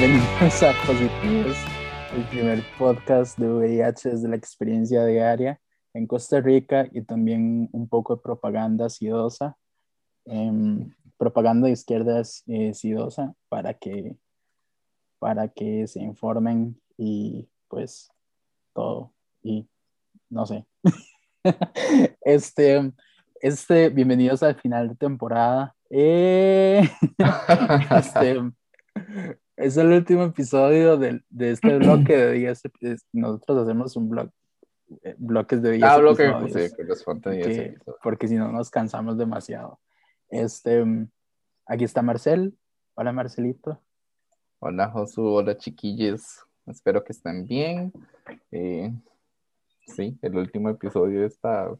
Bienvenidos a Positivos, el primer podcast de VIH desde la experiencia diaria en Costa Rica y también un poco de propaganda sidosa, em, propaganda de izquierda eh, sidosa para que, para que se informen y pues todo y no sé. este, este, bienvenidos al final de temporada. Eh, este, es el último episodio de, de este bloque de 10 Nosotros hacemos un blog, eh, bloques de 10 ah, bloque, episodios. Sí, porque, porque si no nos cansamos demasiado. Este, aquí está Marcel. Hola Marcelito. Hola Josu, hola chiquillos. Espero que estén bien. Eh, sí, el último episodio de esta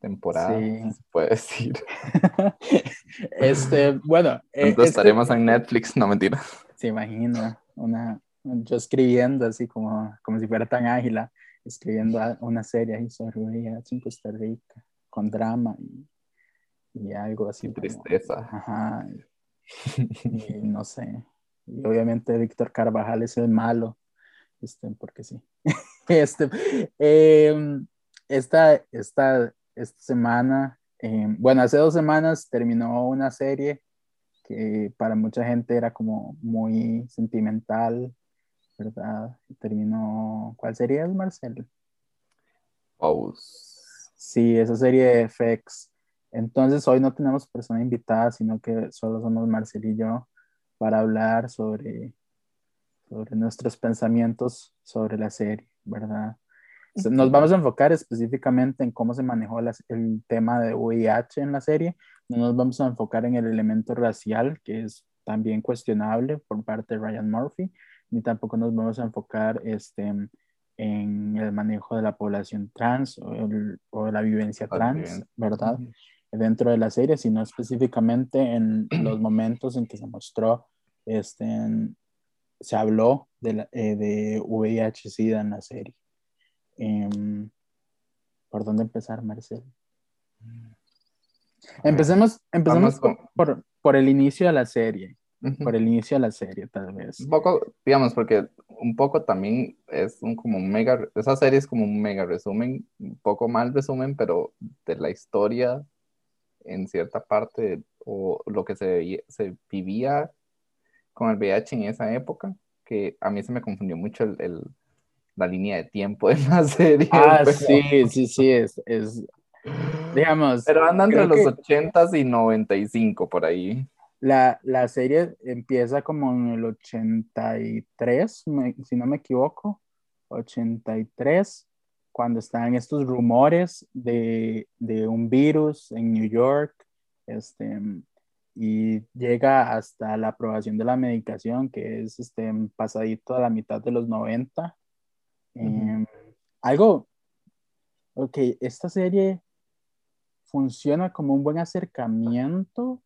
temporada, se puede decir. este, bueno. Eh, Entonces estaremos en Netflix, no mentira. Se imagina, una, yo escribiendo así como, como si fuera tan ágil, escribiendo una serie ahí sobre VIH en Costa Rica, con drama y, y algo así. tristeza. Ajá. Y, no sé. Y obviamente Víctor Carvajal es el malo, este, porque sí. Este, eh, esta, esta, esta semana, eh, bueno, hace dos semanas terminó una serie que para mucha gente era como muy sentimental, ¿verdad? Terminó, ¿cuál sería es, Marcel? Pose. Sí, esa serie de FX. Entonces hoy no tenemos persona invitada, sino que solo somos Marcel y yo para hablar sobre, sobre nuestros pensamientos sobre la serie, ¿verdad? Nos vamos a enfocar específicamente en cómo se manejó el tema de VIH en la serie. No nos vamos a enfocar en el elemento racial, que es también cuestionable por parte de Ryan Murphy, ni tampoco nos vamos a enfocar este, en el manejo de la población trans o, la vivencia trans, ¿verdad? Dentro de la serie, sino específicamente en los momentos en que se mostró, este, se habló de, eh, de VIH-Sida en la serie. Em, ¿Por dónde empezar, Marcel? Empecemos, empecemos por, por, el inicio de la serie. Por el inicio de la serie, tal vez. Un poco, digamos, porque un poco también es un como un mega, esa serie es como un mega resumen, un poco mal resumen, pero de la historia en cierta parte o lo que se, se vivía con el VIH en esa época, que a mí se me confundió mucho el la línea de tiempo de la serie. Ah, sí, sí, sí, es, es, digamos. Pero andan entre los 80 y 95 por ahí. La, la, serie empieza como en el 83, si no me equivoco, 83, cuando están estos rumores de, de un virus en New York, este, y llega hasta la aprobación de la medicación, que es este, pasadito a la mitad de los 90, Em, algo, ok, esta serie funciona como un buen acercamiento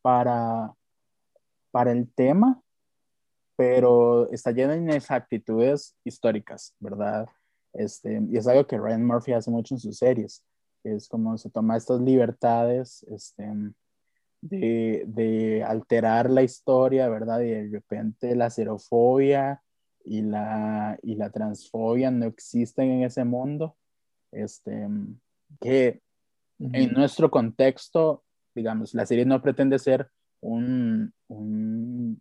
para, para el tema, pero está llena de inexactitudes históricas, ¿verdad? Este, y es algo que Ryan Murphy hace mucho en sus series, es como se toma estas libertades este, de, de, alterar la historia, ¿verdad? Y de repente la xerofobia y la, y la transfobia no existen en ese mundo, este, que en nuestro contexto, digamos, la serie no pretende ser un, un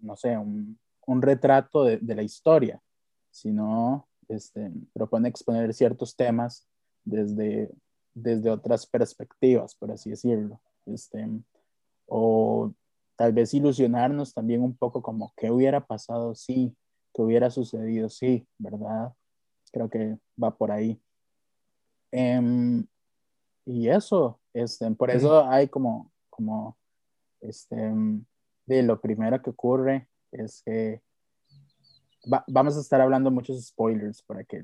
no sé, un, un retrato de, de, la historia, sino este, propone exponer ciertos temas desde, desde otras perspectivas, por así decirlo. Este, o tal vez ilusionarnos también un poco como qué hubiera pasado si que hubiera sucedido, sí, ¿verdad? Creo que va por ahí. Em, y eso, este, por eso hay como, como, este, de lo primero que ocurre es que vamos a estar hablando muchos spoilers por aquí.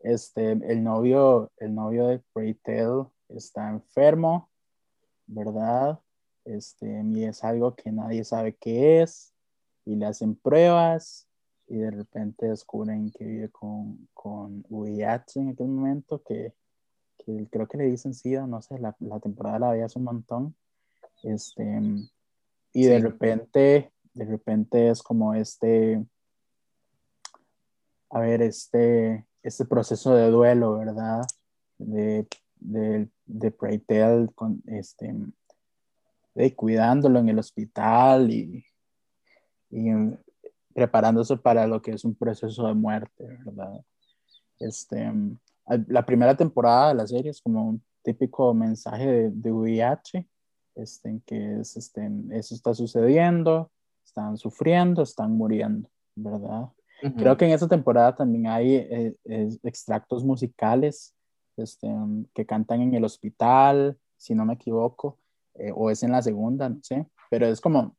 Este, el novio, el novio de Tell está enfermo, ¿verdad? Este, y es algo que nadie sabe qué es, y le hacen pruebas, y de repente descubren que vive con, con VIH en aquel momento, que, que, creo que le dicen SIDA, no sé, la, la temporada la había hace un montón. Este, y de repente de repente es como este, a ver, este, este proceso de duelo, ¿verdad? De, de, de con este, de cuidándolo en el hospital y, y preparándose para lo que es un proceso de muerte, ¿verdad? Este, la primera temporada de la serie es como un típico mensaje de, de VIH, este, que es, este, eso está sucediendo, están sufriendo, están muriendo, ¿verdad? Creo que en esa temporada también hay eh, extractos musicales este, que cantan en el hospital, si no me equivoco, eh, o es en la segunda, no sé, pero es como,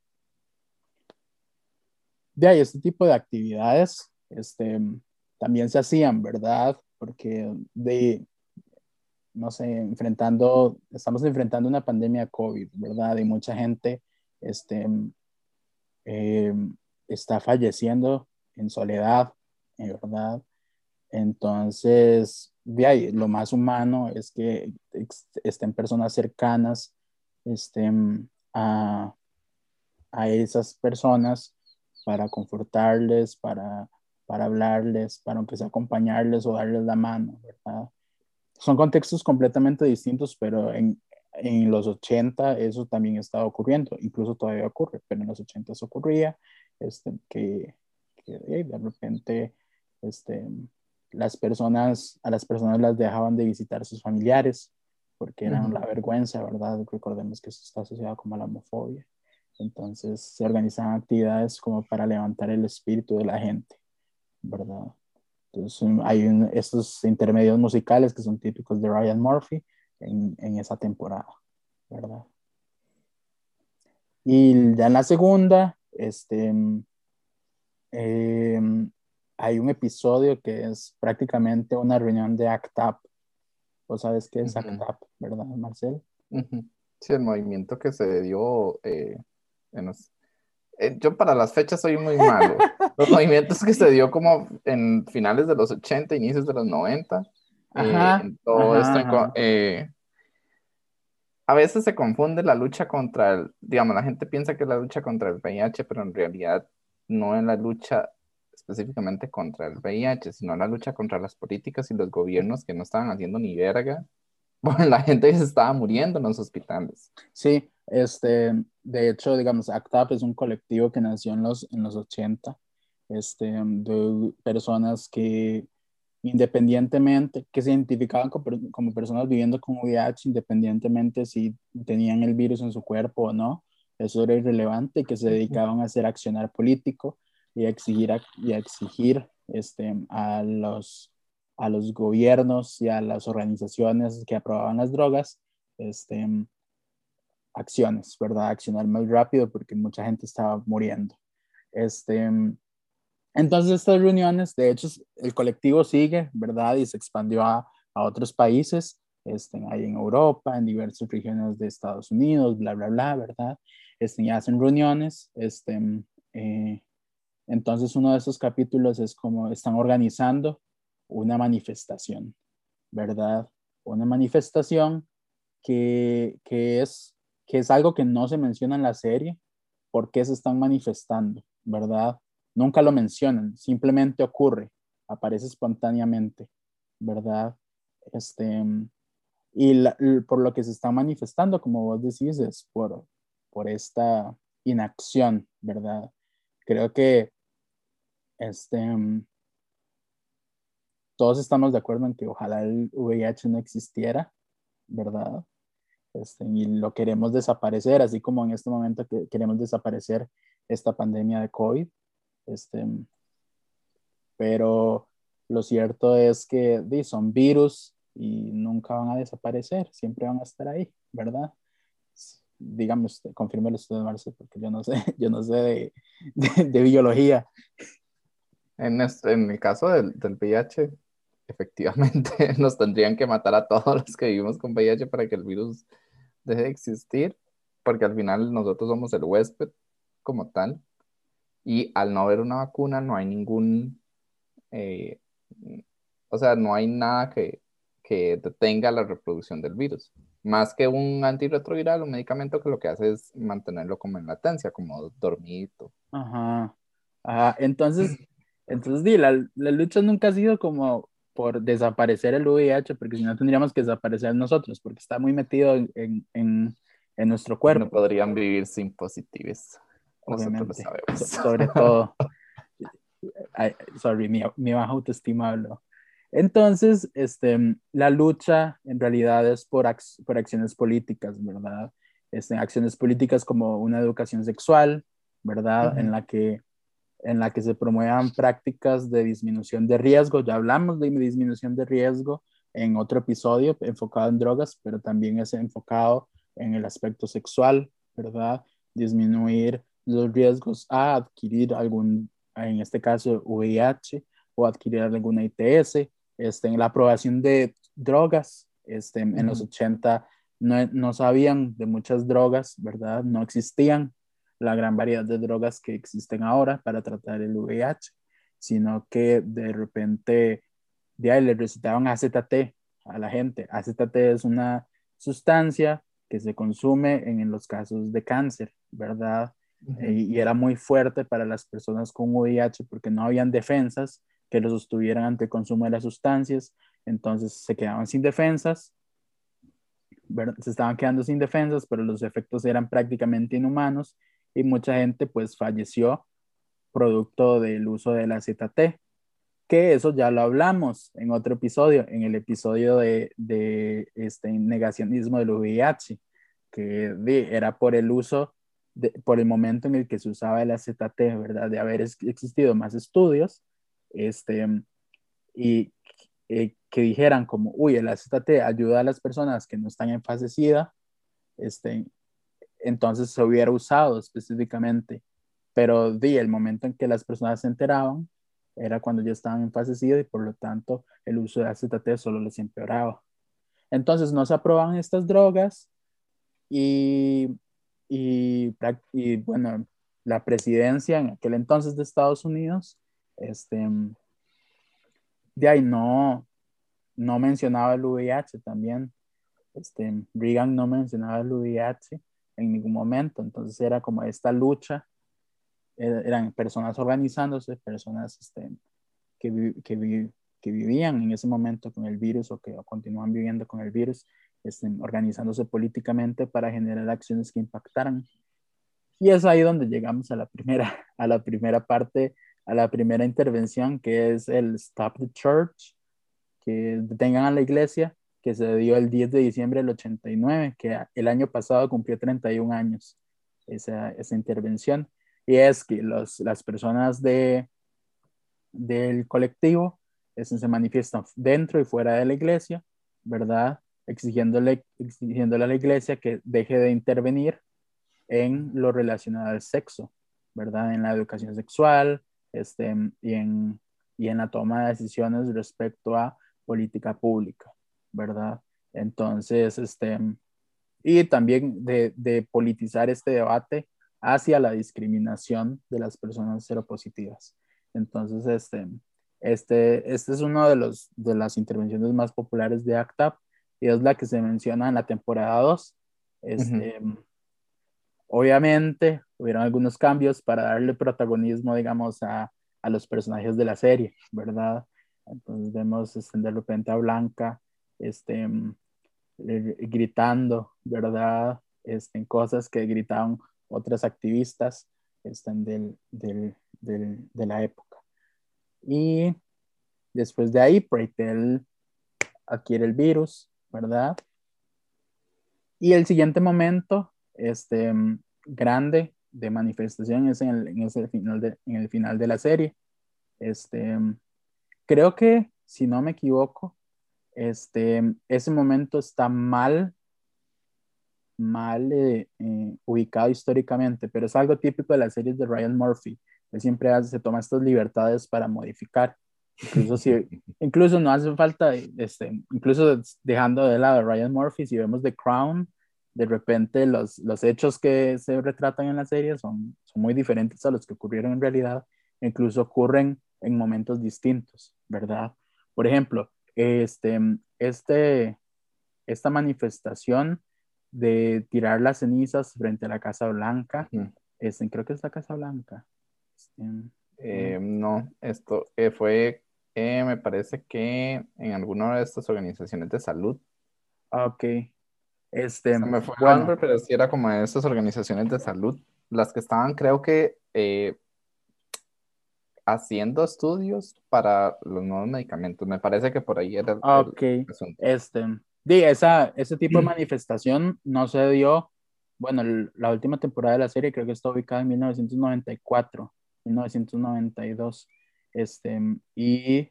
de ahí, este tipo de actividades este, también se hacían, ¿verdad? Porque de, no sé, enfrentando, estamos enfrentando una pandemia COVID, ¿verdad? Y mucha gente este, eh, está falleciendo en soledad, ¿verdad? Entonces, de ahí, lo más humano es que estén personas cercanas estén a, a esas personas para confortarles, para, para hablarles, para aunque sea acompañarles o darles la mano, ¿verdad? Son contextos completamente distintos, pero en, en los 80 eso también estaba ocurriendo, incluso todavía ocurre, pero en los 80 ocurría este, que, que de repente este, las personas, a las personas las dejaban de visitar sus familiares porque eran la vergüenza, ¿verdad? Recordemos que eso está asociado como a la homofobia. Entonces se organizaban actividades como para levantar el espíritu de la gente, ¿verdad? Entonces hay estos intermedios musicales que son típicos de Ryan Murphy en, en esa temporada, ¿verdad? Y ya en la segunda, este, em, hay un episodio que es prácticamente una reunión de ACT UP. ¿Vos sabes qué es ACT UP, verdad, Marcel? Sí, el movimiento que se dio eh, eh, yo para las fechas soy muy malo. Los movimientos que se dio como en finales de los 80, inicios de los 90. Eh, todo esto, a veces se confunde la lucha contra el, digamos, la gente piensa que es la lucha contra el VIH, pero en realidad no es la lucha específicamente contra el VIH, sino la lucha contra las políticas y los gobiernos que no estaban haciendo ni verga por la gente que se estaba muriendo en los hospitales. Sí, este, de hecho, digamos, ACTAP es un colectivo que nació en los, en los 80, este, de personas que independientemente, que se identificaban como, como personas viviendo con VIH, independientemente si tenían el virus en su cuerpo o no, eso era irrelevante, y que se dedicaban a hacer accionar político y a exigir, y a exigir este, a, los, a los gobiernos y a las organizaciones que aprobaban las drogas este, acciones, ¿verdad? Accionar más rápido porque mucha gente estaba muriendo. Este, entonces estas reuniones, de hecho, el colectivo sigue, ¿verdad? Y se expandió a, a otros países, este, ahí en Europa, en diversas regiones de Estados Unidos, bla, bla, bla, ¿verdad? Este, y hacen reuniones, este, eh, entonces uno de esos capítulos es como están organizando una manifestación, ¿verdad? Una manifestación que, que es que es algo que no se menciona en la serie, por qué se están manifestando, ¿verdad? Nunca lo mencionan, simplemente ocurre, aparece espontáneamente, ¿verdad? Este, y por lo que se está manifestando, como vos decís, es por, por esta inacción, ¿verdad? Creo que este, todos estamos de acuerdo en que ojalá el VIH no existiera, ¿verdad? Este, y lo queremos desaparecer, así como en este momento que queremos desaparecer esta pandemia de COVID. Este, pero lo cierto es que son virus y nunca van a desaparecer, siempre van a estar ahí, ¿verdad? Dígame usted, confírmelo usted, Marce, porque yo no sé, yo no sé de, de, biología. En, este, en el caso del, del VIH, efectivamente nos tendrían que matar a todos los que vivimos con VIH para que el virus deje de existir, porque al final nosotros somos el huésped como tal, y al no haber una vacuna no hay ningún, eh, o sea, no hay nada que, que detenga la reproducción del virus. Más que un antirretroviral, un medicamento que lo que hace es mantenerlo como en latencia, como dormido Ajá. Ajá. Entonces, entonces, di, la, la lucha nunca ha sido como por desaparecer el VIH, porque si no tendríamos que desaparecer nosotros, porque está muy metido en, en, en nuestro cuerpo. No podrían vivir sin positives. Obviamente. So, sobre todo. I, sorry, mi, mi baja autoestima habló. Entonces, este, la lucha en realidad es por, ac por acciones políticas, ¿verdad? Este, acciones políticas como una educación sexual, ¿verdad? Uh -huh. En la que en la que se promuevan prácticas de disminución de riesgo. Ya hablamos de disminución de riesgo en otro episodio enfocado en drogas, pero también es enfocado en el aspecto sexual, ¿verdad? Disminuir los riesgos a adquirir algún, en este caso, VIH o adquirir alguna ITS, este, en la aprobación de drogas, este, uh -huh. en los 80 no, no sabían de muchas drogas, ¿verdad? No existían la gran variedad de drogas que existen ahora para tratar el VIH, sino que de repente de ahí le recetaban AZT a la gente. AZT es una sustancia que se consume en, en los casos de cáncer, ¿verdad? Uh -huh. y, y, era muy fuerte para las personas con VIH porque no habían defensas que los sostuvieran ante el consumo de las sustancias, entonces se quedaban sin defensas, ¿verdad? se estaban quedando sin defensas, pero los efectos eran prácticamente inhumanos y mucha gente pues falleció producto del uso de la ZT, que eso ya lo hablamos en otro episodio, en el episodio de, este negacionismo del VIH, que era por el uso, de, por el momento en el que se usaba el AZT, ¿verdad? De haber existido más estudios, este, y eh, que dijeran como, uy, el AZT ayuda a las personas que no están en fase SIDA, este, entonces se hubiera usado específicamente. Pero di, el momento en que las personas se enteraban era cuando ya estaban en fase SIDA y por lo tanto el uso de AZT solo les empeoraba. Entonces no se aprobaban estas drogas y, y, y, bueno, la presidencia en aquel entonces de Estados Unidos, este, de ahí no, no mencionaba el VIH también. Este, Reagan no mencionaba el VIH en ningún momento. Entonces era como esta lucha, eh, eran personas organizándose, personas este, que, que, que, vivían en ese momento con el virus o que continúan viviendo con el virus, este, organizándose políticamente para generar acciones que impactaran. Y es ahí donde llegamos a la primera, a la primera parte, a la primera intervención, que es el Stop the Church, que detengan a la iglesia que se dio el 10 de diciembre del 89, que el año pasado cumplió 31 años esa, esa intervención. Y es que los, las personas de, del colectivo eso, se manifiestan dentro y fuera de la iglesia, ¿verdad? Exigiéndole, exigiéndole a la iglesia que deje de intervenir en lo relacionado al sexo, ¿verdad? En la educación sexual este, y, en, y en la toma de decisiones respecto a política pública. ¿Verdad? Entonces, este, y también de, de, politizar este debate hacia la discriminación de las personas seropositivas. Entonces, este, este, este es uno de, los, de las intervenciones más populares de ACTAP y es la que se menciona en la temporada 2. Este, uh -huh. Obviamente, hubieron algunos cambios para darle protagonismo, digamos, a, a los personajes de la serie, ¿verdad? Entonces vemos este, de repente a Blanca este, eh, gritando, ¿verdad? Este, cosas que gritaban otras activistas este, del, del, del, de la época. Y después de ahí, Preitel adquiere el virus, ¿verdad? Y el siguiente momento, este, grande de manifestación es en el, en ese final, de, en el final de la serie. Este, creo que, si no me equivoco, este, ese momento está mal, mal eh, eh, ubicado históricamente, pero es algo típico de las series de Ryan Murphy. Él siempre hace, se toma estas libertades para modificar. Incluso, si, incluso no hace falta, este, incluso dejando de lado a Ryan Murphy, si vemos The Crown, de repente los, los hechos que se retratan en la serie son, son muy diferentes a los que ocurrieron en realidad, incluso ocurren en momentos distintos, ¿verdad? Por ejemplo, este, este, esta manifestación de tirar las cenizas frente a la Casa Blanca, uh -huh. este, creo que es la Casa Blanca, Eh, no, esto eh, fue, eh, me parece que en alguna de estas organizaciones de salud. Ah, ok. Este, me fue bueno. pero sí era como de estas organizaciones de salud, las que estaban, creo que, haciendo estudios para los nuevos medicamentos. Me parece que por ahí era. Ok. este, esa, ese tipo de manifestación no se dio. Bueno, la última temporada de la serie creo que está ubicada en 1994, 1992. Este, y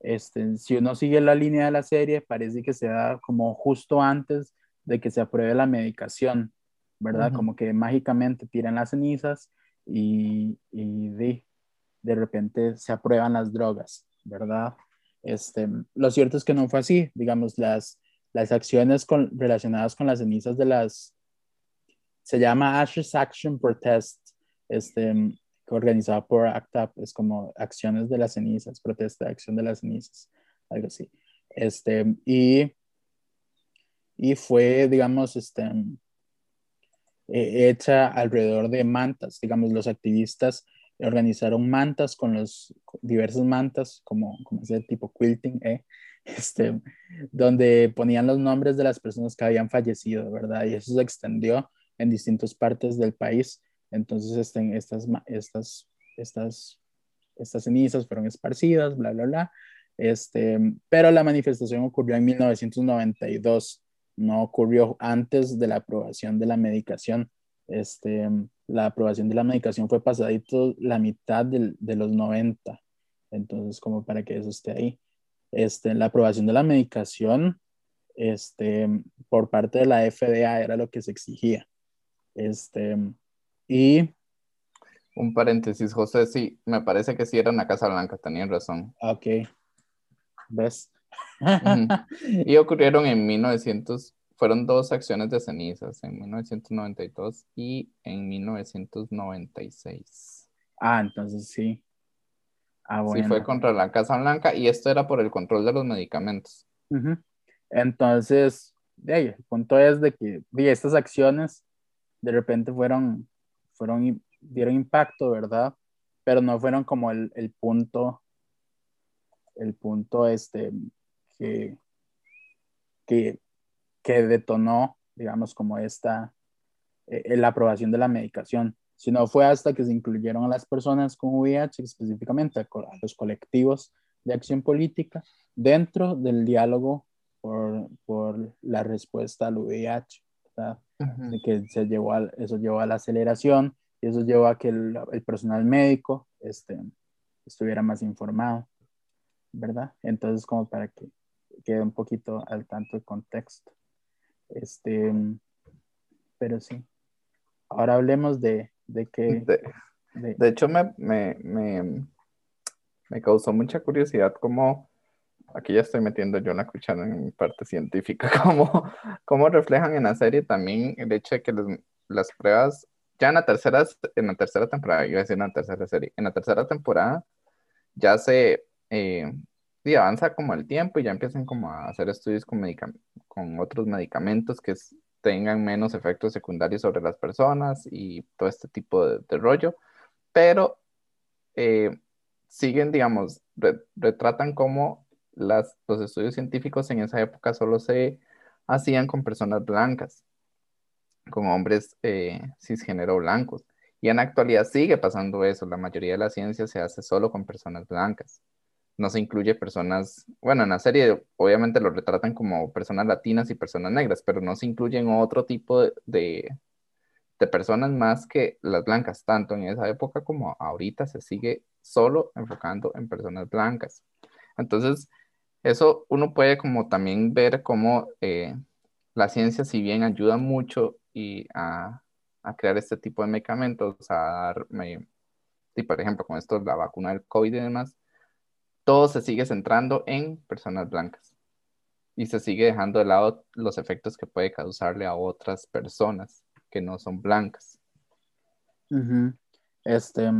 este, si uno sigue la línea de la serie, parece que se da como justo antes de que se apruebe la medicación, ¿verdad? Como que mágicamente tiran las cenizas y, y de, repente se aprueban las drogas, ¿verdad? Este, lo cierto es que no fue así, digamos, las, las acciones relacionadas con las cenizas de las, se llama Ashes Action Protest, este, organizado por ACTAP, es como acciones de las cenizas, protesta acción de las cenizas, algo así. Este, y, y fue, digamos, este, hecha alrededor de mantas, digamos, los activistas organizaron mantas con los diversas mantas, como, como ese tipo quilting, ¿eh? este, donde ponían los nombres de las personas que habían fallecido, ¿verdad? Y eso se extendió en distintas partes del país. Entonces, este, estas, estas, estas, estas cenizas fueron esparcidas, bla, bla, bla. Este, pero la manifestación ocurrió en 1992, no ocurrió antes de la aprobación de la medicación. Este, la aprobación de la medicación fue pasadito la mitad de, de los 90. Entonces, como para que eso esté ahí. Este, la aprobación de la medicación este, por parte de la FDA era lo que se exigía. Este, y... Un paréntesis, José, sí, me parece que sí era una Casa Blanca, tenían razón. Ok. ¿Ves? Y ocurrieron en 1900, fueron dos acciones de cenizas, en 1992 y en 1996. Ah, entonces sí. Ah, bueno. Sí, fue contra la Casa Blanca y esto era por el control de los medicamentos. Entonces, el punto es de que estas acciones de repente fueron, fueron, dieron impacto, ¿verdad? Pero no fueron como el, el punto, el punto este que, que que detonó, digamos, como esta, eh, la aprobación de la medicación, sino fue hasta que se incluyeron a las personas con VIH, específicamente a, los colectivos de acción política, dentro del diálogo por, por la respuesta al VIH, de que se llevó a, eso llevó a la aceleración y eso llevó a que el, el personal médico este, estuviera más informado, ¿verdad? Entonces, como para que quede un poquito al tanto el contexto. Este, pero sí. Ahora hablemos de, de que... De, hecho, me, me, me, me, causó mucha curiosidad cómo, aquí ya estoy metiendo yo la cuchara en mi parte científica, cómo, cómo reflejan en la serie también el hecho de que las pruebas, ya en la tercera, en la tercera temporada, iba a decir en la tercera serie, en la tercera temporada ya se... Eh, sí, avanza como el tiempo y ya empiezan como a hacer estudios con, con otros medicamentos que tengan menos efectos secundarios sobre las personas y todo este tipo de, rollo, pero eh, siguen, digamos, retratan como las, los estudios científicos en esa época solo se hacían con personas blancas, con hombres eh, cisgénero blancos. Y en la actualidad sigue pasando eso, la mayoría de la ciencia se hace solo con personas blancas no se incluye personas, bueno, en la serie obviamente lo retratan como personas latinas y personas negras, pero no se incluyen otro tipo de, de, personas más que las blancas, tanto en esa época como ahorita se sigue solo enfocando en personas blancas. Entonces, eso uno puede como también ver cómo eh, la ciencia, si bien ayuda mucho y a, a, crear este tipo de medicamentos, a dar, y por ejemplo, con esto, la vacuna del COVID y demás, todo se sigue centrando en personas blancas y se sigue dejando de lado los efectos que puede causarle a otras personas que no son blancas. Este,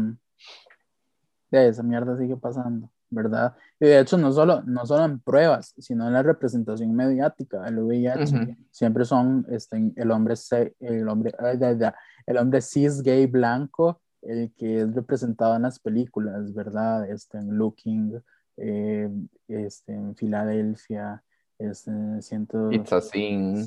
esa mierda sigue pasando, ¿verdad? Y de hecho no solo, no solo en pruebas, sino en la representación mediática, el VIH, siempre son este, el hombre el hombre, el hombre cis gay blanco el que es representado en las películas, ¿verdad? Este, en Looking, eh, este, en Filadelfia, este, ciento,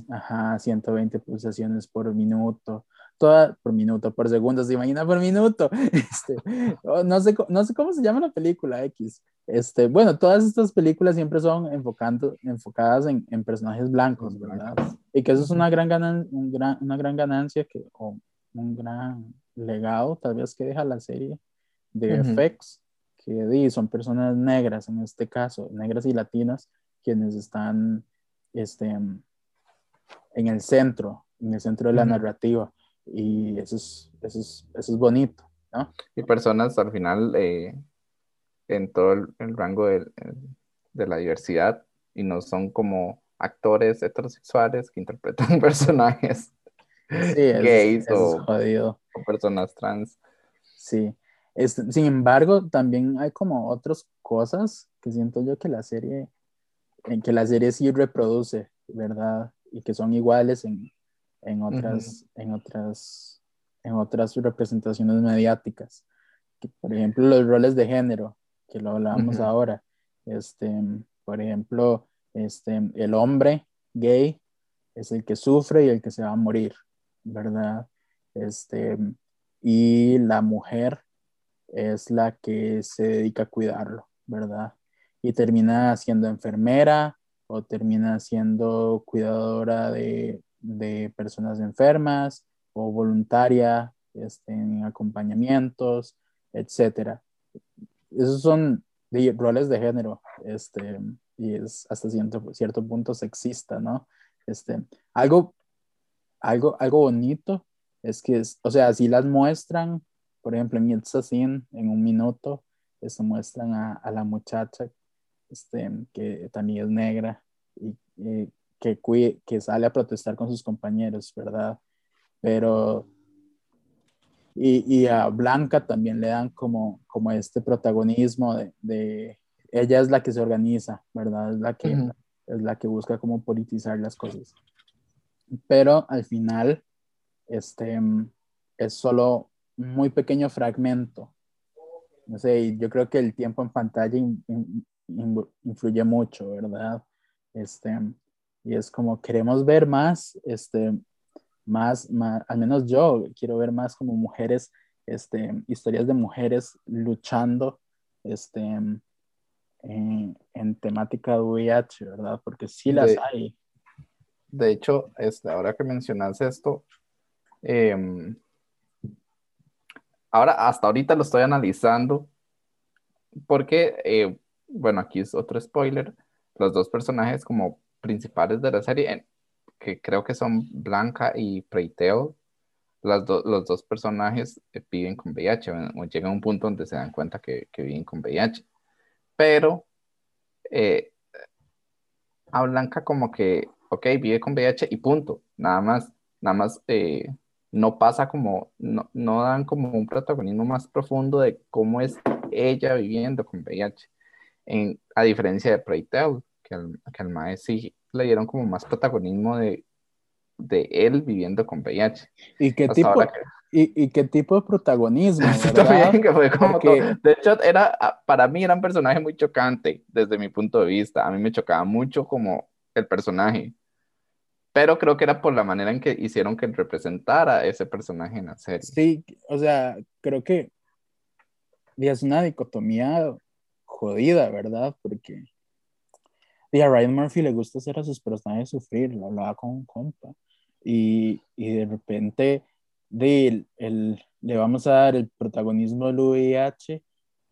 ajá, 120 pulsaciones por minuto, toda por minuto, por segundo, se imagina por minuto. Este, oh, no, sé, no sé cómo se llama la película X. Este, bueno, todas estas películas siempre son enfocando, enfocadas en, en personajes blancos, ¿verdad? Y que eso es una gran, ganan, un gran, una gran ganancia que, o un gran legado, tal vez que deja la serie de FX, que son personas negras, en este caso, negras y latinas, quienes están este, en el centro, en el centro de la narrativa. Y eso es, eso es, eso es bonito, ¿no? Y personas al final eh, en todo el, rango de, de, la diversidad y no son como actores heterosexuales que interpretan personajes gays o, personas trans. Sí. Sin embargo, también hay como otras cosas que siento yo que la serie, en que la serie sí reproduce, ¿verdad? Y que son iguales en, en otras, en otras, en otras representaciones mediáticas. por ejemplo, los roles de género, que lo hablábamos ahora. Este, por ejemplo, este, el hombre gay es el que sufre y el que se va a morir, ¿verdad? Este, y la mujer es la que se dedica a cuidarlo, ¿verdad? Y termina siendo enfermera o termina siendo cuidadora de, de personas enfermas o voluntaria este, en acompañamientos, etcétera esos son roles de género, este, y es hasta cierto, cierto punto sexista, ¿no? Este, algo, algo, algo bonito es que, o sea, si las muestran, por ejemplo, en It's Scene, en un minuto, este, muestran a, a, la muchacha este, que también es negra y, que, que sale a protestar con sus compañeros, ¿verdad? Pero y, a Blanca también le dan como, como este protagonismo de, ella es la que se organiza, ¿verdad? Es la que, es la que busca como politizar las cosas. Pero al final, este, es solo muy pequeño fragmento. No sé, yo creo que el tiempo en pantalla influye mucho, ¿verdad? Este, y es como queremos ver más, este, más, al menos yo quiero ver más como mujeres, este, historias de mujeres luchando este, en, temática de VIH, ¿verdad? Porque sí las hay. De hecho, este, ahora que mencionas esto, em, ahora hasta ahorita lo estoy analizando porque, eh, bueno, aquí es otro spoiler, los dos personajes como principales de la serie, que creo que son Blanca y Preiteo, las los dos personajes eh, viven con VIH, o llegan a un punto donde se dan cuenta que, que viven con VIH. Pero eh, a Blanca como que, ok, vive con VIH y punto, nada más, nada más eh, no pasa como, no, no, dan como un protagonismo más profundo de cómo es ella viviendo con VIH, en, a diferencia de Preiteo, que al, que al maestro sí le dieron como más protagonismo de, de él viviendo con VIH. ¿Y qué, tipo, y, y, qué tipo de protagonismo? de hecho, era, para mí era un personaje muy chocante desde mi punto de vista. A mí me chocaba mucho como el personaje. Pero creo que era por la manera en que hicieron que representara ese personaje en la serie. Sí, o sea, creo que es una dicotomía jodida, ¿verdad? Porque y a Ryan Murphy le gusta hacer a sus personajes sufrir, lo hablaba con un compa. Y, y de repente de el, le vamos a dar el protagonismo del VIH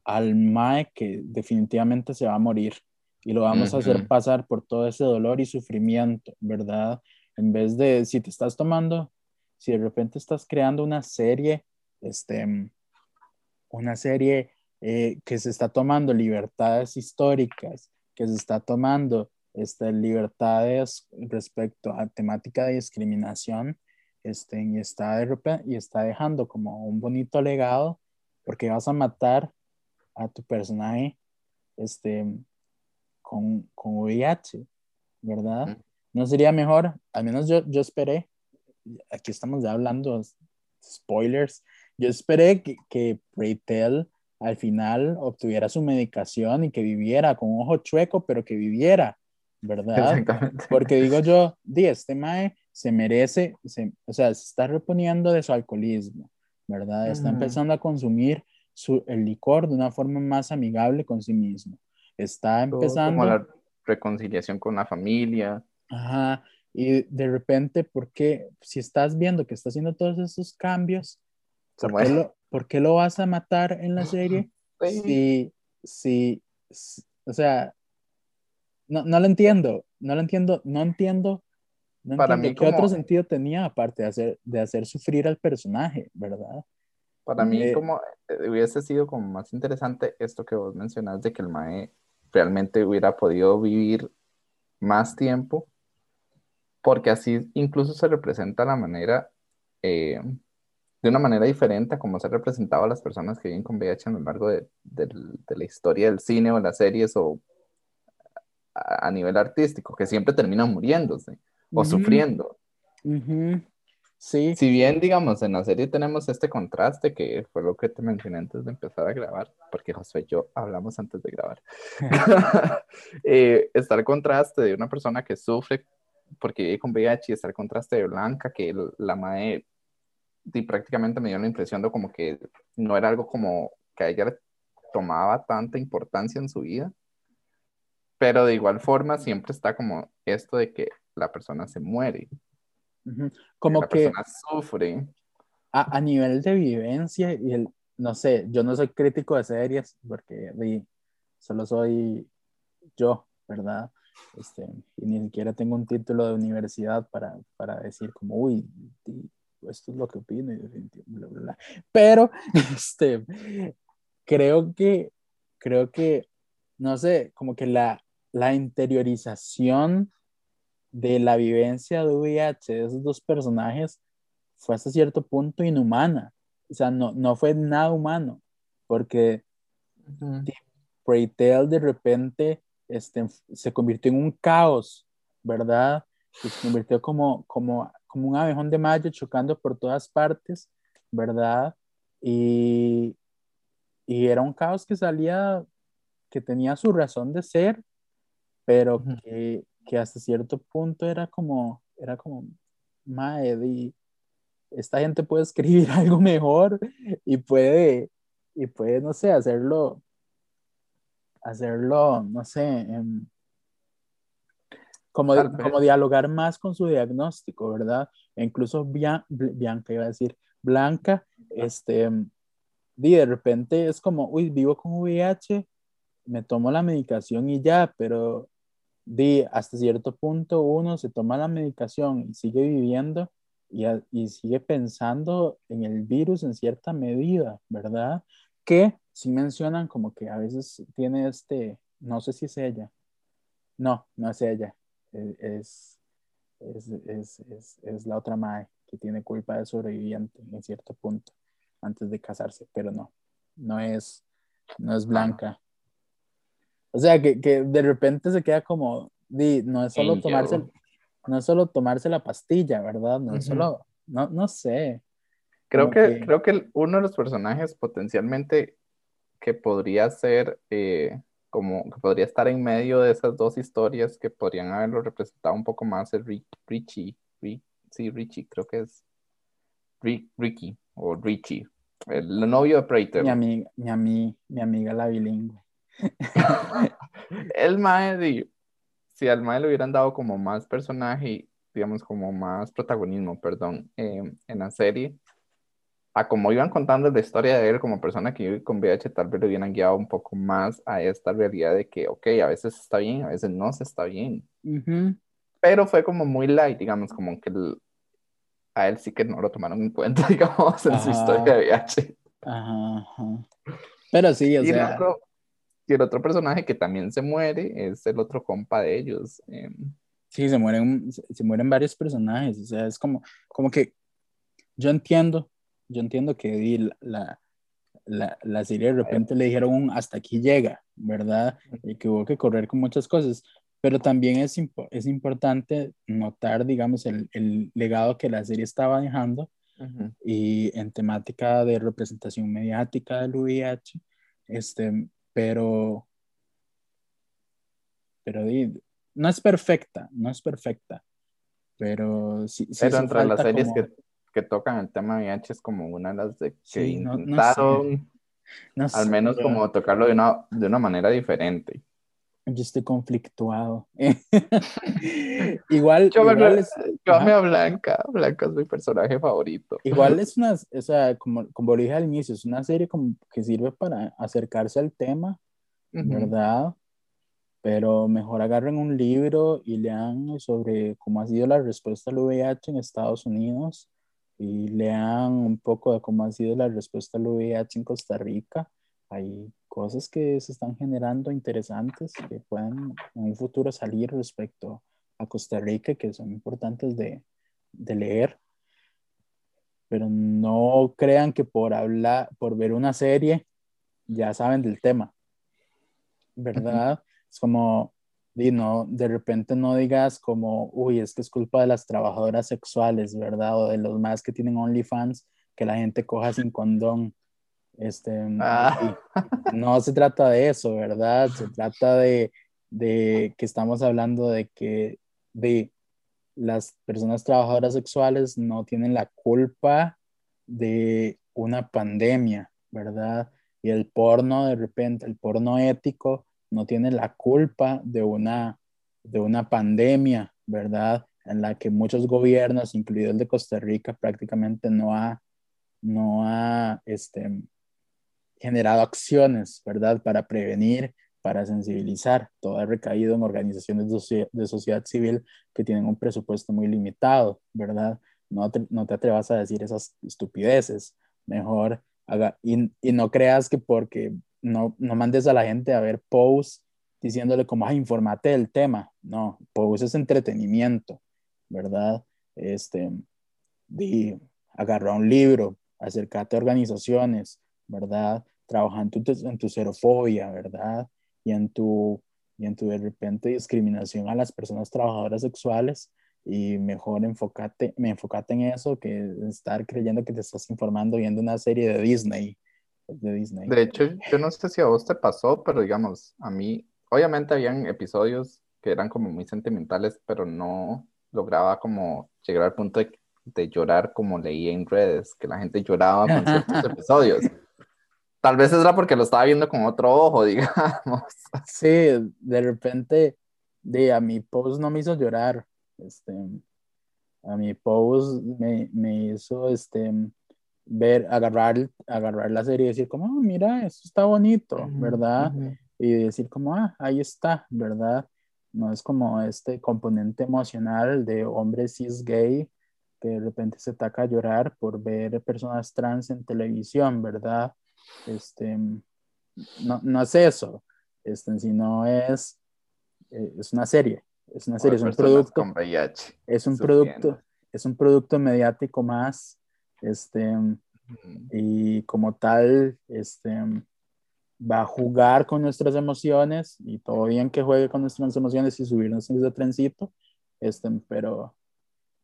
al Mae que definitivamente se va a morir. Y lo vamos a hacer pasar por todo ese dolor y sufrimiento, ¿verdad? En vez de, si te estás tomando, si de repente estás creando una serie, este, una serie eh, que se está tomando libertades históricas que se está tomando este, libertades respecto a temática de discriminación este, y, está de y está dejando como un bonito legado porque vas a matar a tu personaje este, con, con VIH, ¿verdad? ¿No sería mejor? Al menos yo, yo esperé, aquí estamos ya hablando spoilers, yo esperé que, que Preitel al final obtuviera su medicación y que viviera con un ojo chueco, pero que viviera, ¿verdad? Porque digo yo, di, este mae se merece, se- o sea, se está reponiendo de su alcoholismo, ¿verdad? Está empezando a consumir su, el licor de una forma más amigable con sí mismo. Está empezando... Como la reconciliación con la familia. Ajá, y de repente, ¿por qué? Si estás viendo que está haciendo todos esos cambios, Se ¿por qué lo, por qué lo vas a matar en la serie? Sí. Si, si, si- o sea, no, no lo entiendo, no lo entiendo, no entiendo, no Para entiendo mí qué otro sentido tenía aparte de hacer, de hacer sufrir al personaje, ¿verdad? Para mí, Eh, como eh, hubiese sido como más interesante esto que vos mencionas de que el Mae realmente hubiera podido vivir más tiempo, porque así incluso se representa la manera, eh, de una manera diferente a como se ha representado a las personas que viven con VIH a lo largo de, del- de la historia del cine o las series o a, a nivel artístico, que siempre terminan muriéndose o Ujú, sufriendo. ujú, Sí, Si bien, digamos, en la serie tenemos este contraste, que fue lo que te mencioné antes de empezar a grabar, porque José y yo hablamos antes de grabar, Eh, está el contraste de una persona que sufre porque vive con VIH y está el contraste de Blanca, que la MAE y prácticamente me dio la impresión de como que no era algo como que a ella tomaba tanta importancia en su vida, pero de igual forma siempre está como esto de que la persona se muere, ujú. que Como la que... persona sufre. a, a nivel de vivencia y el, no sé, yo no soy crítico de series porque solo soy yo, ¿verdad? Este, y ni siquiera tengo un título de universidad para, para decir como, uy, esto es lo que opino y bla, bla, bla. Pero, este, creo que, creo que, no sé, como que la, la interiorización de la vivencia de VIH de esos dos personajes fue hasta cierto punto inhumana. O sea, no, no fue nada humano, porque Preytel de repente este, se convirtió en un caos, ¿verdad? Y se convirtió como, como, como un abejón de mayo chocando por todas partes, ¿verdad? Y, y era un caos que salía, que tenía su razón de ser, pero que, que hasta cierto punto era como, era como, mae, di, esta gente puede escribir algo mejor y puede, y puede, no sé, hacerlo, hacerlo, no sé, em, como, como dialogar más con su diagnóstico, ¿verdad? E incluso Bia- Bl- Bianca, iba a decir, Blanca, este, di, de repente es como, uy, vivo con VIH, me tomo la medicación y ya, pero di, hasta cierto punto uno se toma la medicación y sigue viviendo y, y sigue pensando en el virus en cierta medida, ¿verdad? Que sí mencionan como que a veces tiene este, no sé si es ella, no, no es ella, e- es, es, es, es, es la otra Mae que tiene culpa de sobreviviente en cierto punto antes de casarse, pero no, no es, no es Blanca. O sea, que, que de repente se queda como, di, no es solo Angel. tomarse, no es solo tomarse la pastilla, ¿verdad? No es Ujú. solo, no, no sé. Creo que, que- creo que uno de los personajes potencialmente que podría ser eh, como que podría estar en medio de esas dos historias que podrían haberlo representado un poco más es Ri- Richie. Ri- sí, Richie, creo que es Ri- Ricky o Richie, el novio de Prater. Mi amiga, mi, ami- mi amiga la bilingüe. El Mae, si al Mae le hubieran dado como más personaje digamos como más protagonismo, perdón, eh, en la serie, a como iban contando la historia de él como persona que vive con VIH, tal vez le hubieran guiado un poco más a esta realidad de que, ok, a veces está bien, a veces no se está bien. Ujú. Pero fue como muy light, digamos, como que el- a él sí que no lo tomaron en cuenta, digamos, en su Ajá. historia de VIH. Ajá, ajá. Pero sí, o Y el, sea, otro, y el otro personaje que también se muere es el otro compa de ellos. em, sí, se mueren, se mueren varios personajes. O sea, es como, como que yo entiendo, yo entiendo que la, la, la, la serie de repente le dijeron un hasta aquí llega, ¿verdad? Y que hubo que correr con muchas cosas. Pero también es, impo- es importante notar, digamos, el, el legado que la serie estaba dejando y en temática de representación mediática del VIH, este, pero, pero no es perfecta, no es perfecta, pero sí. pero entre las series que, que, tocan el tema VIH es como una de las de que intentaron, al menos como tocarlo de una, de una manera diferente yo estoy conflictuado. igual, yo, igual es, yo a Blanca, Blanca es mi personaje favorito. Igual es una, o sea, como, como dije al inicio, es una serie como que sirve para acercarse al tema, ¿verdad? Pero mejor agarren un libro y lean sobre cómo ha sido la respuesta al VIH en Estados Unidos y lean un poco de cómo ha sido la respuesta al VIH en Costa Rica. Hay cosas que se están generando interesantes que pueden en un futuro salir respecto a Costa Rica que son importantes de, de leer. Pero no crean que por hablar, por ver una serie, ya saben del tema. ¿Verdad? Es como, y no, de repente no digas como, uy, es que es culpa de las trabajadoras sexuales, ¿verdad? O de los más que tienen OnlyFans, que la gente coja sin condón. Este, ah. No se trata de eso, ¿verdad? Se trata de, de, que estamos hablando de que de las personas trabajadoras sexuales no tienen la culpa de una pandemia, ¿verdad? Y el porno, de repente, el porno ético no tiene la culpa de una, de una pandemia, ¿verdad? En la que muchos gobiernos, incluido el de Costa Rica, prácticamente no ha, no ha, este, generado acciones, ¿verdad? Para prevenir, para sensibilizar. Todo ha recaído en organizaciones de, sociedad civil que tienen un presupuesto muy limitado, ¿verdad? No te, no te atrevas a decir esas estupideces. Mejor haga, y, y no creas que porque no, no mandes a la gente a ver posts diciéndole como, ah, informate del tema. No, posts es entretenimiento, ¿verdad? Este, di, agarra un libro, acércate a organizaciones, ¿verdad? Trabajando en tu, xerofobia, ¿verdad? Y en tu, y en tu de repente discriminación a las personas trabajadoras sexuales y mejor enfócate, me enfocate en eso que estar creyendo que te estás informando viendo una serie de Disney. De, Disney. de hecho, yo no sé si a vos te pasó, pero digamos, a mí, obviamente habían episodios que eran como muy sentimentales, pero no lograba como llegar al punto de, de llorar como leí en redes, que la gente lloraba con ciertos episodios. Tal vez era porque lo estaba viendo con otro ojo, digamos. Sí, de repente, de, a mi post no me hizo llorar. Este, a mi post me, me hizo este, ver, agarrar, agarrar la serie y decir como, oh, mira, esto está bonito, ¿verdad? Y decir como, ah, ahí está, ¿verdad? No es como este componente emocional de hombre cis gay que de repente se taca a llorar por ver personas trans en televisión, ¿verdad? Este, no, no es eso, este, sino es, eh, es una serie, es una serie, es un producto, es un producto, es un producto mediático más, este, y como tal, este, va a jugar con nuestras emociones y todo bien que juegue con nuestras emociones y subirnos en ese trencito, este, pero,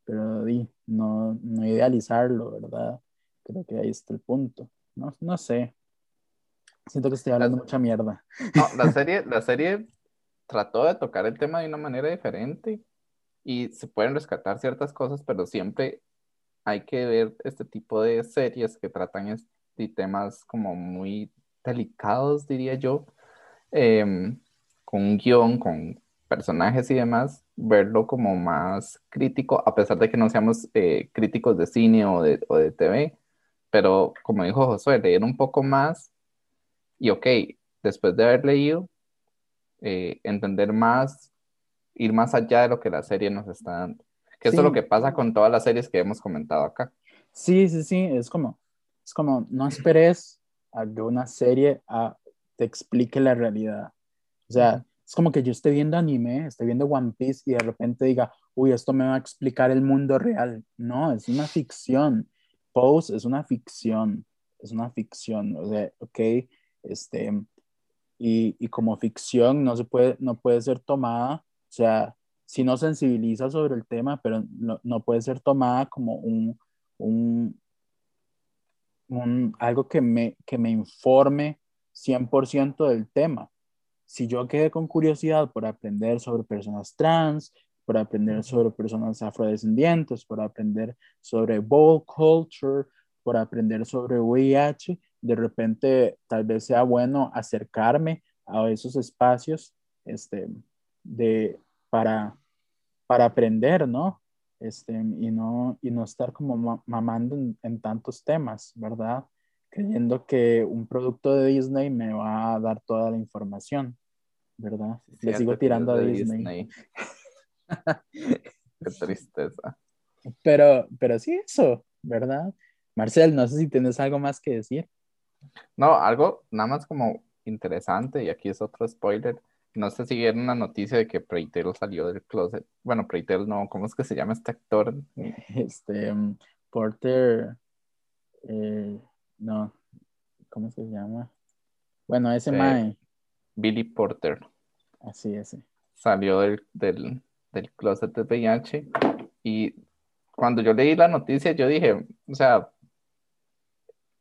pero no, no idealizarlo, ¿verdad? Creo que ahí está el punto. No, no sé. Siento que estoy hablando mucha mierda. No, la serie, la serie trató de tocar el tema de una manera diferente y se pueden rescatar ciertas cosas, pero siempre hay que ver este tipo de series que tratan este temas como muy delicados, diría yo, em, con un guion, con personajes y demás, verlo como más crítico, a pesar de que no seamos eh, críticos de cine o de, o de TV, pero como dijo Josué, leer un poco más y ok, después de haber leído, eh, entender más, ir más allá de lo que la serie nos está dando. Que eso es lo que pasa con todas las series que hemos comentado acá. Sí, sí, sí, es como, es como, no esperes a que una serie a, te explique la realidad. O sea, es como que yo esté viendo anime, esté viendo One Piece y de repente diga, uy, esto me va a explicar el mundo real. No, es una ficción. Pose es una ficción, es una ficción. O sea, ok, este, y, y como ficción no, se puede, no puede ser tomada, o sea, si no sensibiliza sobre el tema, pero no, no puede ser tomada como un, un, un, algo que me, que me informe 100% del tema. Si yo quedé con curiosidad por aprender sobre personas trans, por aprender sobre personas afrodescendientes, por aprender sobre bowl culture, por aprender sobre VIH, de repente tal vez sea bueno acercarme a esos espacios este, de, para, para aprender, ¿no? Este, y, no, y no estar como mamando en, tantos temas, ¿verdad? Creyendo que un producto de Disney me va a dar toda la información, ¿verdad? Le sigo tirando a Disney. Qué tristeza. Pero, pero sí, eso, ¿verdad? Marcel, no sé si tienes algo más que decir. No, algo nada más como interesante, y aquí es otro spoiler. No sé si vieron una noticia de que Preitel salió del closet. Bueno, Preitel no, ¿cómo es que se llama este actor? Este, um, Porter, eh, no, ¿cómo se llama? Bueno, ese eh, mae. Billy Porter. Así es. Salió del, del, del closet de VIH y cuando yo leí la noticia yo dije, o sea,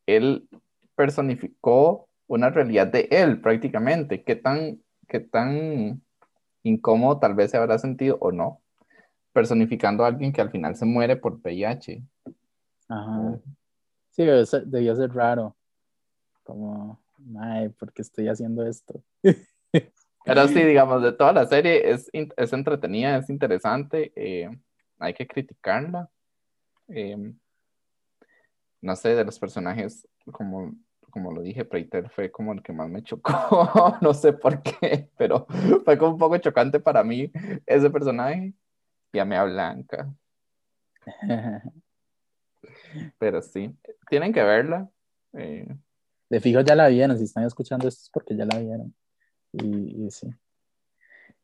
él personificó una realidad de él prácticamente. ¿Qué tan, qué tan incómodo tal vez se habrá sentido o no? Personificando a alguien que al final se muere por VIH. Ajá. Sí, debió ser, raro. Como, ay, ¿por qué estoy haciendo esto? Pero sí, digamos, de toda la serie es, es entretenida, es interesante. Eh, hay que criticarla. Eh, no sé, de los personajes, como, como lo dije, Preiter fue como el que más me chocó, no sé por qué, pero fue como un poco chocante para mí ese personaje y a Mea Blanca. pero sí, tienen que verla. Eh. De fijo ya la vieron, si están escuchando esto es porque ya la vieron. Y, y sí.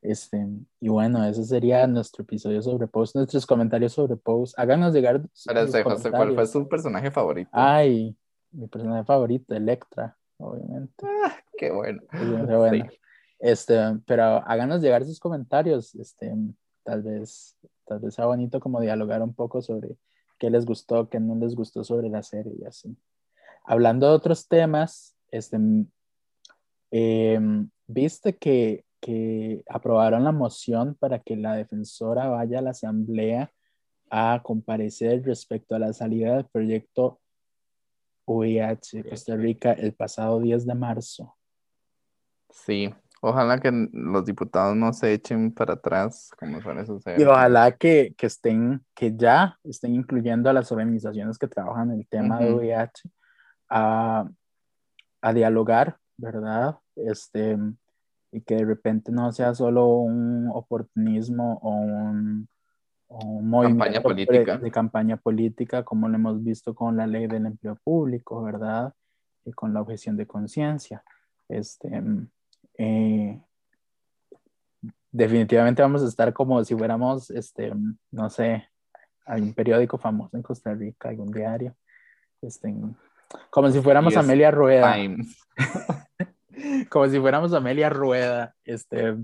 Este, y bueno, ese sería nuestro episodio sobre Post, nuestros comentarios sobre Post. Háganos llegar. José, ¿cuál fue su personaje favorito? Ay, mi personaje favorito, Electra, obviamente. Ah, qué bueno. Este, pero háganos llegar sus comentarios. Este, tal vez, tal vez sea bonito como dialogar un poco sobre qué les gustó, qué no les gustó sobre la serie y así. Hablando de otros temas, este, em, viste que que aprobaron la moción para que la defensora vaya a la asamblea a comparecer respecto a la salida del proyecto VIH Costa Rica el pasado 10 de marzo. Sí, ojalá que los diputados no se echen para atrás como suele suceder. Y ojalá que, que estén, que ya estén incluyendo a las organizaciones que trabajan el tema de VIH a, a dialogar, ¿verdad? Este, y que de repente no sea solo un oportunismo o un, movimiento política. De, campaña política, como lo hemos visto con la ley del empleo público, ¿verdad? Y con la objeción de conciencia. Este, eh, definitivamente vamos a estar como si fuéramos, este, no sé, algún periódico famoso en Costa Rica, algún diario, este, como si fuéramos Amelia Rueda. como si fuéramos Amelia Rueda, este,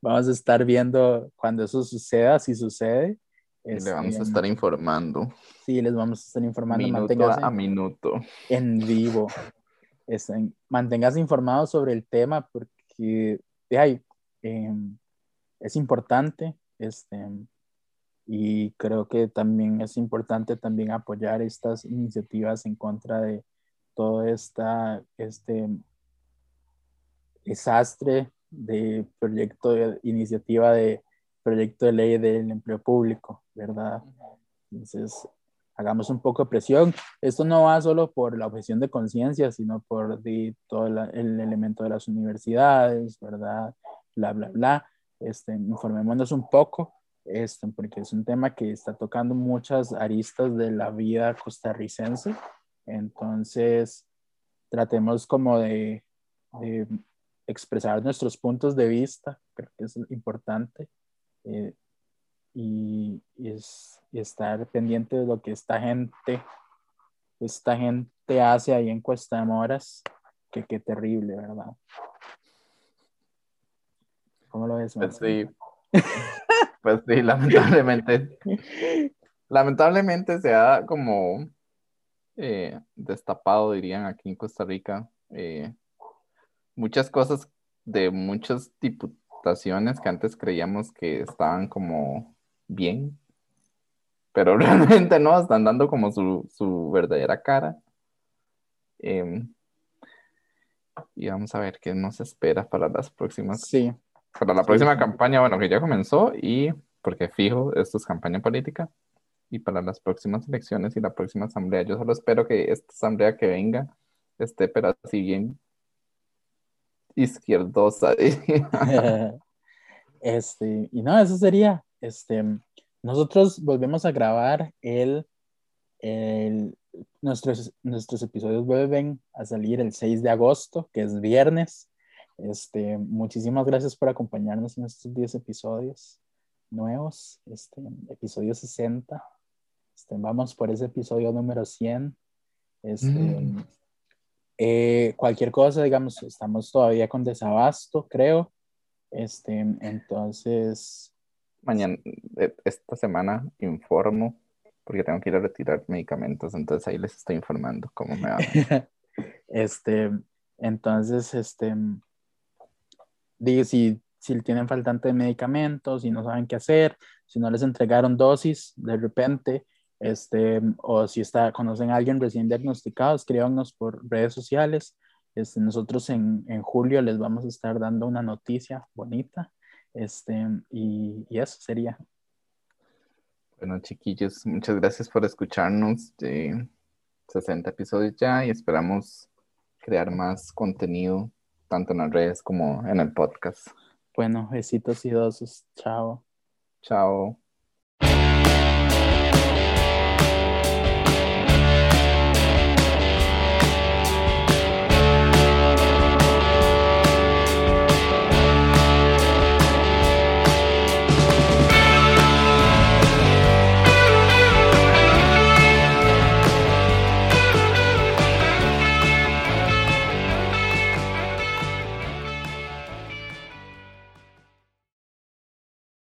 vamos a estar viendo cuando eso suceda, si sucede. Le vamos a este, estar informando. Sí, les vamos a estar informando. Minuto a minuto. En vivo. Este, manténgase informado sobre el tema porque ay, em, es importante. Este, y creo que también es importante también apoyar estas iniciativas en contra de todo esta, este desastre de proyecto de iniciativa de proyecto de ley del empleo público, ¿verdad? Entonces, hagamos un poco de presión. Esto no va solo por la objeción de conciencia, sino por todo el elemento de las universidades, ¿verdad? Bla, bla, bla. Este, informémonos un poco, este, porque es un tema que está tocando muchas aristas de la vida costarricense. Entonces, tratemos como de expresar nuestros puntos de vista, creo que es importante, eh, y, es, estar pendiente de lo que esta gente, esta gente hace ahí en Cuesta de Moras, que qué terrible, ¿verdad? ¿Cómo lo ves? Pues sí, pues sí, lamentablemente, lamentablemente se ha como eh, destapado, dirían aquí en Costa Rica. Eh, muchas cosas de muchas diputaciones que antes creíamos que estaban como bien, pero realmente no, están dando como su, su verdadera cara. Em, y vamos a ver qué nos espera para las próximas. Sí. Para la próxima campaña, bueno, que ya comenzó y porque fijo, esto es campaña política y para las próximas elecciones y la próxima asamblea. Yo solo espero que esta asamblea que venga esté, pero así bien izquierdosa. este, y no, eso sería. Este, nosotros volvemos a grabar el, el nuestros, nuestros episodios vuelven a salir el 6 de agosto, que es viernes. Este, muchísimas gracias por acompañarnos en estos 10 episodios nuevos, este, episodio 60. Este, vamos por ese episodio número 100. Este, mm. eh, cualquier cosa, digamos, estamos todavía con desabasto, creo. Este, entonces. Mañana, eh, esta semana informo, porque tengo que ir a retirar medicamentos, entonces ahí les estoy informando cómo me va. este, entonces, este, digo, si, si tienen faltante de medicamentos, si no saben qué hacer, si no les entregaron dosis de repente, este, o si está, conocen a alguien recién diagnosticado, escríbanos por redes sociales. Este, nosotros en, en, julio les vamos a estar dando una noticia bonita. Este, y, y eso sería. Bueno, chiquillos, muchas gracias por escucharnos. De 60 episodios ya y esperamos crear más contenido, tanto en las redes como en el podcast. Bueno, besitos y dosos. Chao. Chao.